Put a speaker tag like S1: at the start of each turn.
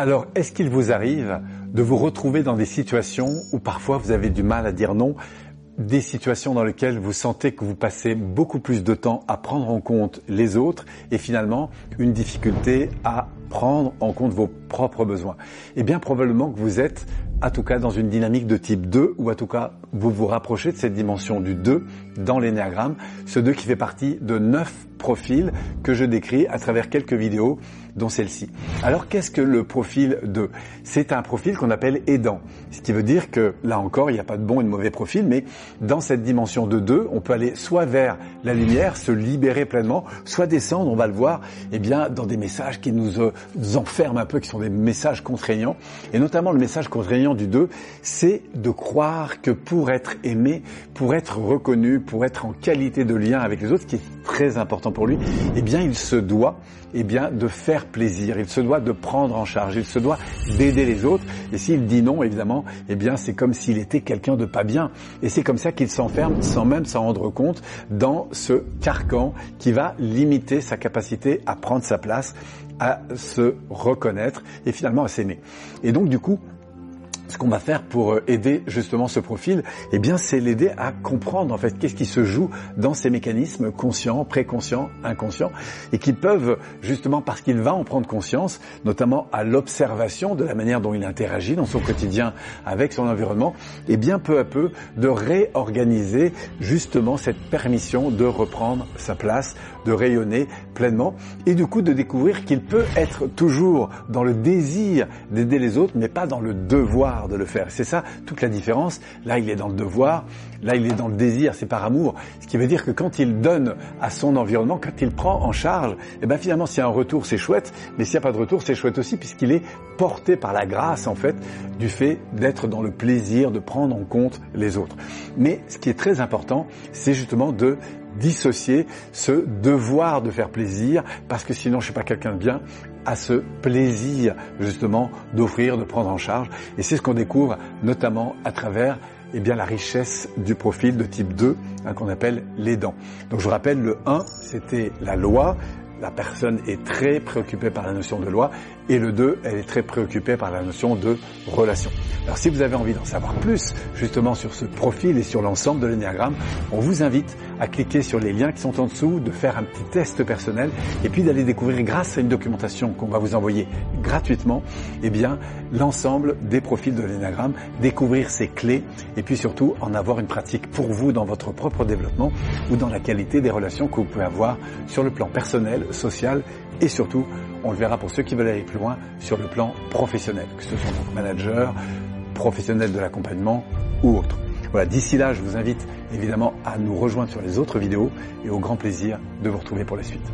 S1: Alors, est-ce qu'il vous arrive de vous retrouver dans des situations où parfois vous avez du mal à dire non des situations dans lesquelles vous sentez que vous passez beaucoup plus de temps à prendre en compte les autres et finalement une difficulté à prendre en compte vos propres besoins? Eh bien probablement que vous êtes en tout cas dans une dynamique de type 2 ou en tout cas vous vous rapprochez de cette dimension du 2 dans l'énéagramme, ce 2 qui fait partie de 9 profils que je décris à travers quelques vidéos dont celle-ci. Alors qu'est-ce que le profil 2 C'est un profil qu'on appelle aidant, ce qui veut dire que là encore, il n'y a pas de bon et de mauvais profil, mais dans cette dimension de 2, on peut aller soit vers la lumière, se libérer pleinement, soit descendre, on va le voir, eh bien dans des messages qui nous, euh, nous enferment un peu, qui sont des messages contraignants. Et notamment le message contraignant du 2, c'est de croire que pour être aimé, pour être reconnu, pour être en qualité de lien avec les autres, ce qui est très important pour lui, eh bien il se doit eh bien, de faire plaisir, il se doit de prendre en charge, il se doit d'aider les autres. Et s'il dit non, évidemment, eh bien, c'est comme s'il était quelqu'un de pas bien. Et c'est comme ça qu'il s'enferme sans même s'en rendre compte dans ce carcan qui va limiter sa capacité à prendre sa place, à se reconnaître et finalement à s'aimer. Et donc, du coup, ce qu'on va faire pour euh, aider justement ce profil, eh bien, c'est l'aider à comprendre en fait qu'est-ce qui se joue dans ces mécanismes conscients, préconscients, inconscients, et qui peuvent justement parce qu'il va en prendre conscience, notamment à l'observation de la manière dont il interagit dans son quotidien avec son environnement, et bien peu à peu de réorganiser justement cette permission de reprendre sa place, de rayonner pleinement, et du coup de découvrir qu'il peut être toujours dans le désir d'aider les autres, mais pas dans le devoir de le faire. C'est ça toute la différence. Là, il est dans le devoir, là, il est dans le désir, c'est par amour. Ce qui veut dire que quand il donne à son environnement, quand il prend en charge, eh ben finalement, s'il y a un retour, c'est chouette, mais s'il n'y a pas de retour, c'est chouette aussi, puisqu'il est porté par la grâce, en fait, du fait d'être dans le plaisir de prendre en compte les autres. Mais ce qui est très important, c'est justement de dissocier ce devoir de faire plaisir, parce que sinon je suis pas quelqu'un de bien, à ce plaisir justement d'offrir, de prendre en charge. Et c'est ce qu'on découvre notamment à travers eh bien, la richesse du profil de type 2 hein, qu'on appelle l'aidant. Donc je vous rappelle, le 1, c'était la loi, la personne est très préoccupée par la notion de loi et le 2, elle est très préoccupée par la notion de relation. Alors si vous avez envie d'en savoir plus justement sur ce profil et sur l'ensemble de l'énéagramme, on vous invite à cliquer sur les liens qui sont en dessous, de faire un petit test personnel et puis d'aller découvrir grâce à une documentation qu'on va vous envoyer gratuitement, eh bien l'ensemble des profils de l'énéagramme, découvrir ses clés et puis surtout en avoir une pratique pour vous dans votre propre développement ou dans la qualité des relations que vous pouvez avoir sur le plan personnel, social et surtout, on le verra pour ceux qui veulent aller plus loin, sur le plan professionnel, que ce soit donc manager, professionnel de l'accompagnement ou autre. Voilà, d'ici là, je vous invite évidemment à nous rejoindre sur les autres vidéos et au grand plaisir de vous retrouver pour la suite.